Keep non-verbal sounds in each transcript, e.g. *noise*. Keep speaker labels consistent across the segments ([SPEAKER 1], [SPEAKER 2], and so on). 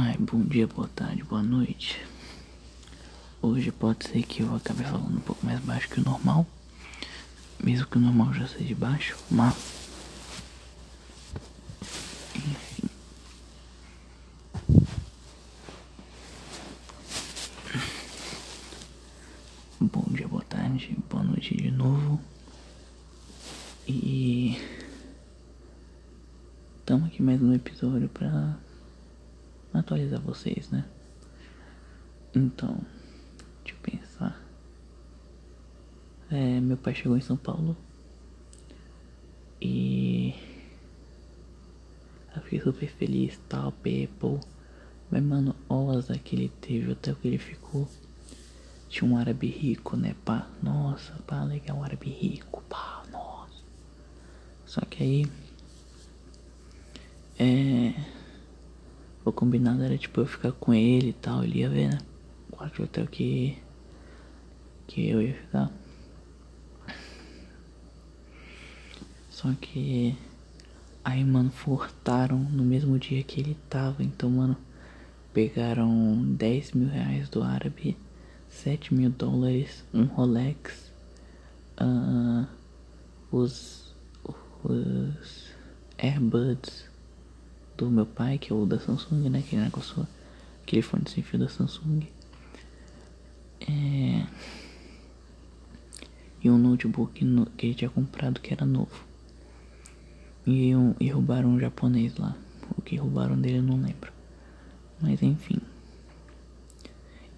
[SPEAKER 1] Ai, bom dia, boa tarde, boa noite. Hoje pode ser que eu acabe falando um pouco mais baixo que o normal, mesmo que o normal já seja baixo, mas enfim. Bom dia, boa tarde, boa noite de novo. E estamos aqui mais um episódio pra atualizar vocês, né? Então, deixa eu pensar. É, meu pai chegou em São Paulo e eu fiquei super feliz, tal, people. Mas mano, osa que ele teve, até que ele ficou. Tinha um árabe rico, né, pá? Nossa, pá, legal, um árabe rico, pá, nossa. Só que aí. É o combinado era tipo eu ficar com ele e tal, ele ia ver, né? O hotel que. que eu ia ficar. Só que. Aí, mano, furtaram no mesmo dia que ele tava. Então, mano, pegaram 10 mil reais do árabe, 7 mil dólares, um Rolex, uh, os, os AirBuds do meu pai, que é o da Samsung, né? Aquele negócio, aquele fone sem fio da Samsung. É... E um notebook no, que ele tinha comprado que era novo. E, um, e roubaram um japonês lá. O que roubaram dele eu não lembro. Mas enfim.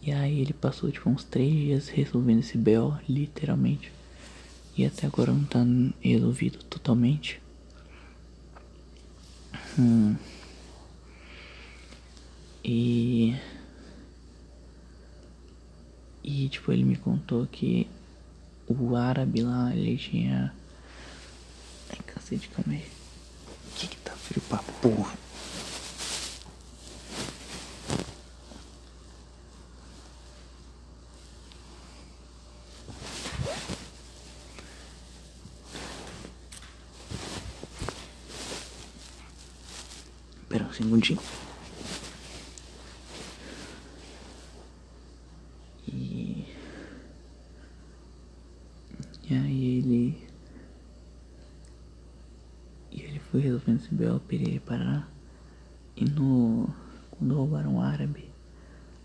[SPEAKER 1] E aí ele passou tipo uns três dias resolvendo esse BO, literalmente. E até agora não tá resolvido totalmente. Hum. E. E tipo, ele me contou que o árabe lá, ele tinha. Ai, cacete, calma aí. Que que tá frio pra porra? Espera um segundinho. E... e aí ele. E ele foi resolvendo esse belo Pereira parar. E no. Quando roubaram o árabe,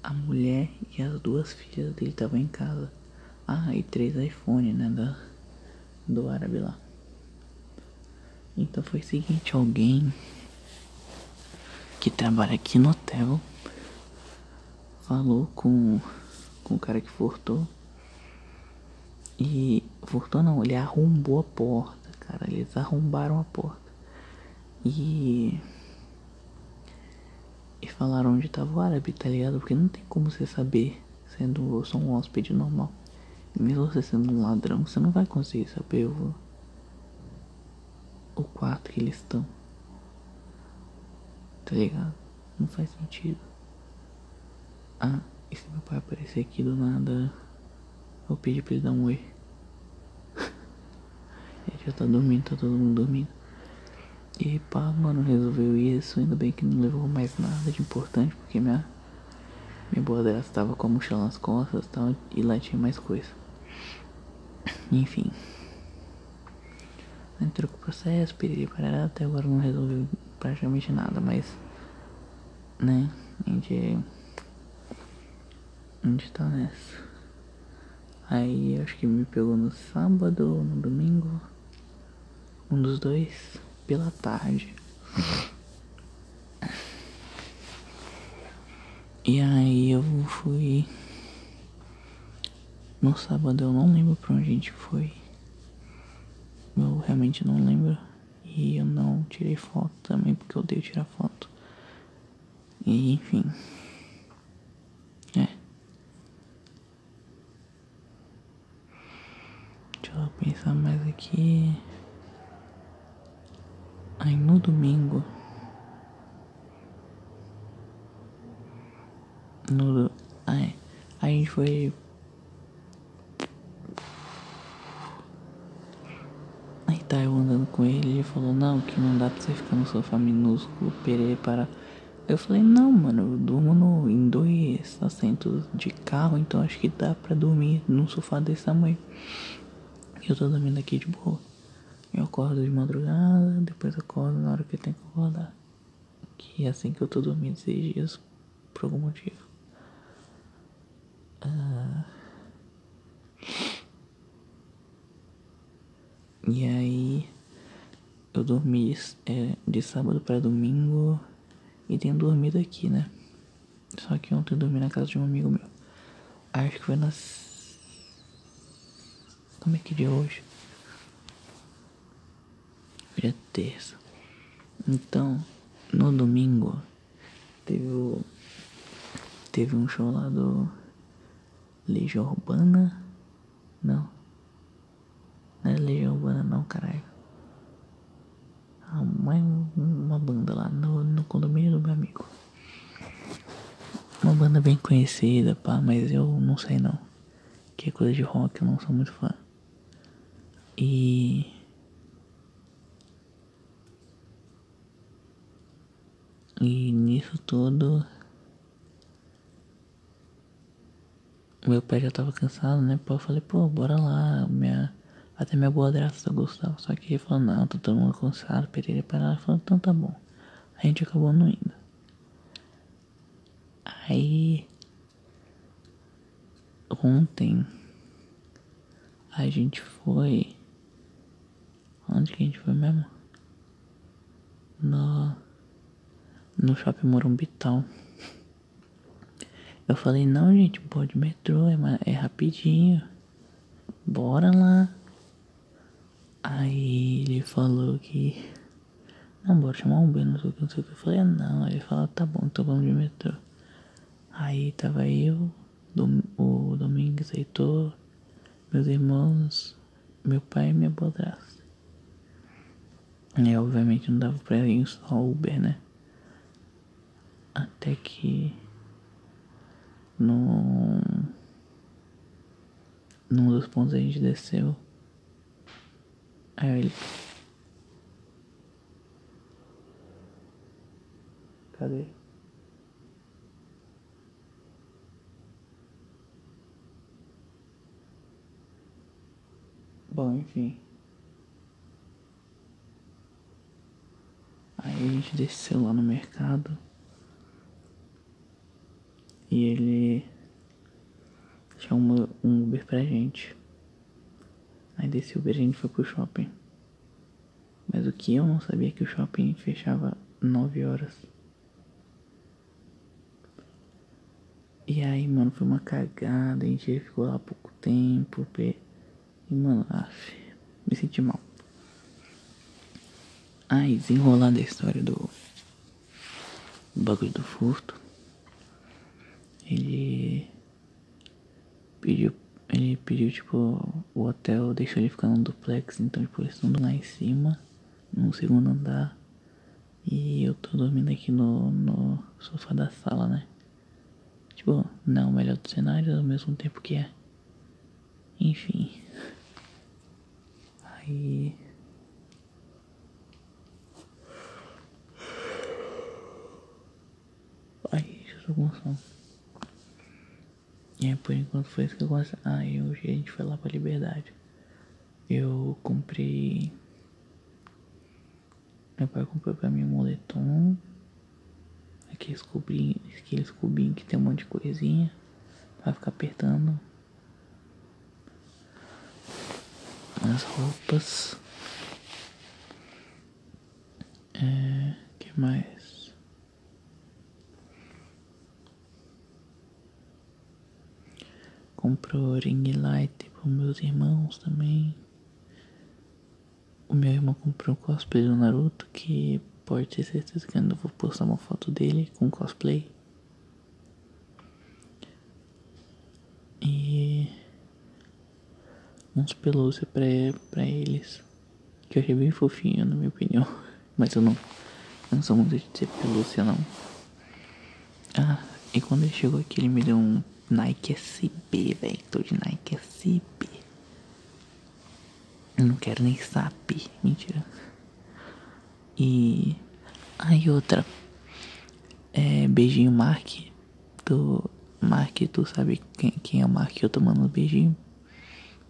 [SPEAKER 1] a mulher e as duas filhas dele estavam em casa. Ah, e três iPhone, né? Da, do árabe lá. Então foi o seguinte, alguém que trabalha aqui no hotel falou com, com o cara que furtou. E furtou não, ele arrombou a porta, cara. Eles arrombaram a porta. E. E falaram onde tava o árabe, tá ligado? Porque não tem como você saber, sendo só um hóspede normal. Mesmo você sendo um ladrão, você não vai conseguir saber o, o quarto que eles estão. Tá ligado? Não faz sentido. Ah, e se meu pai aparecer aqui do nada, eu pedi pra ele dar um oi. *laughs* ele já tá dormindo, tá todo mundo dormindo. E pá, mano, resolveu isso. Ainda bem que não levou mais nada de importante, porque minha, minha boa dela estava com a mochila nas costas e tal, e lá tinha mais coisa. *coughs* Enfim. Entrou com o processo, para até agora não resolveu praticamente nada, mas né, a gente a gente tá nessa. Aí acho que me pegou no sábado ou no domingo. Um dos dois pela tarde. E aí eu fui. No sábado eu não lembro pra onde a gente foi. Eu realmente não lembro. E eu não tirei foto também porque eu odeio tirar foto. E enfim. É. Deixa eu pensar mais aqui. Aí no domingo. No. Aí, a gente foi tá eu andando com ele, ele falou, não, que não dá pra você ficar no sofá minúsculo, perê para Eu falei, não, mano, eu durmo no, em dois assentos de carro, então acho que dá pra dormir num sofá desse tamanho. E eu tô dormindo aqui de boa. Eu acordo de madrugada, depois acordo na hora que eu tenho que acordar. Que é assim que eu tô dormindo esses dias, por algum motivo. Ah. E aí eu dormi é, de sábado para domingo e tenho dormido aqui, né? Só que ontem eu dormi na casa de um amigo meu. Acho que foi nas. Como é que é dia hoje? Hoje é terça. Então, no domingo, teve o. Teve um show lá do. Legião Urbana? Não é Legião Urbana, não, caralho. Ah, uma, uma banda lá no, no condomínio do meu amigo. Uma banda bem conhecida, pá, mas eu não sei não. Que é coisa de rock, eu não sou muito fã. E. E nisso tudo. Meu pai já tava cansado, né? Pô, eu falei, pô, bora lá. Minha, até minha boa graça gostava. Só que ele falou, não, tô todo mundo cansado, perere para lá. Falou, então tá bom. A gente acabou não indo. Aí. Ontem. A gente foi. Onde que a gente foi mesmo? No. No shopping Morumbi. Eu falei, não, gente, pode metrô, é, é rapidinho. Bora lá. Aí ele falou que. Não, bora chamar um Uber, não sei o que, não sei o que. Eu falei, ah, não. Aí ele falou, tá bom, então vamos de metrô. Aí tava eu, o Domingos, Heitor, meus irmãos, meu pai e minha bodrasta. E obviamente não dava pra ir só Uber, né? Até que no num dos pontos a gente desceu. Aí ele. Cadê? Bom, enfim. Aí a gente desceu lá no mercado. E ele chamou um Uber pra gente. Aí desse Uber a gente foi pro shopping. Mas o que eu não sabia é que o shopping fechava 9 horas. E aí, mano, foi uma cagada. A gente ficou lá pouco tempo. E, mano, af, me senti mal. Aí, desenrolar da história do, bagulho do furto ele pediu, ele pediu tipo, o hotel deixou ele ficar num duplex, então tipo, eles estão lá em cima, no segundo andar, e eu tô dormindo aqui no, no sofá da sala, né? Tipo, não o melhor dos cenários ao mesmo tempo que é. Enfim. Aí. Ai, eu tô com sono. E é, por enquanto foi isso que eu gosto. Ah, e hoje a gente foi lá pra Liberdade. Eu comprei. Meu pai comprou pra mim um moletom. Aqueles cubinhos, aqueles cubinhos que tem um monte de coisinha. Pra ficar apertando. As roupas. É. que mais? comprou ring light para meus irmãos também. O meu irmão comprou um cosplay do Naruto que pode ter certeza que eu ainda vou postar uma foto dele com cosplay. E uns pelúcias pra, pra eles. Que eu achei bem fofinho, na minha opinião. *laughs* Mas eu não, não sou muito de ter pelúcia, não. Ah, e quando ele chegou aqui, ele me deu um Nike SB, velho. Tô de Nike SB. Eu não quero nem saber. Mentira. E. Aí outra. É, beijinho Mark. Do Mark, tu sabe quem, quem é o Mark eu tô mandando beijinho?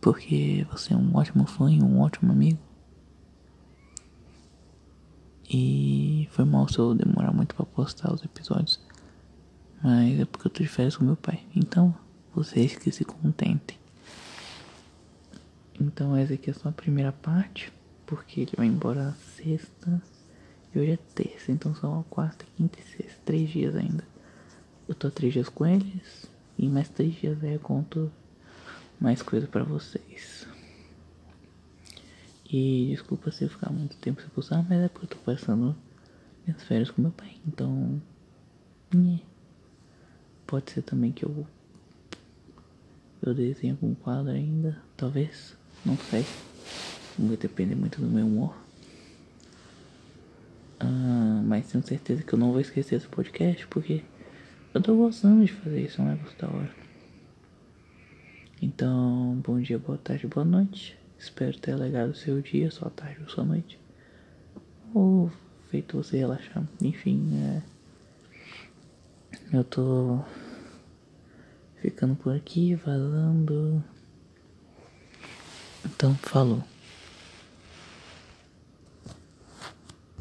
[SPEAKER 1] Porque você é um ótimo fã e um ótimo amigo. E foi mal se eu demorar muito pra postar os episódios. Mas é porque eu tô de férias com meu pai. Então, vocês que se contentem. Então essa aqui é só a primeira parte. Porque ele vai embora sexta. E hoje é terça. Então são quarta, quinta e sexta. Três dias ainda. Eu tô três dias com eles. E mais três dias aí eu conto mais coisa pra vocês. E desculpa se eu ficar muito tempo sem postar, mas é porque eu tô passando minhas férias com meu pai. Então. Nhê. Pode ser também que eu. Eu desenhe algum quadro ainda. Talvez. Não sei. Vai depender muito do meu humor. Ah, mas tenho certeza que eu não vou esquecer esse podcast porque eu tô gostando de fazer isso, é um negócio da hora. Então, bom dia, boa tarde, boa noite. Espero ter alegado o seu dia, sua tarde ou sua noite. Ou feito você relaxar. Enfim, é... eu tô ficando por aqui, vazando. Então, falou.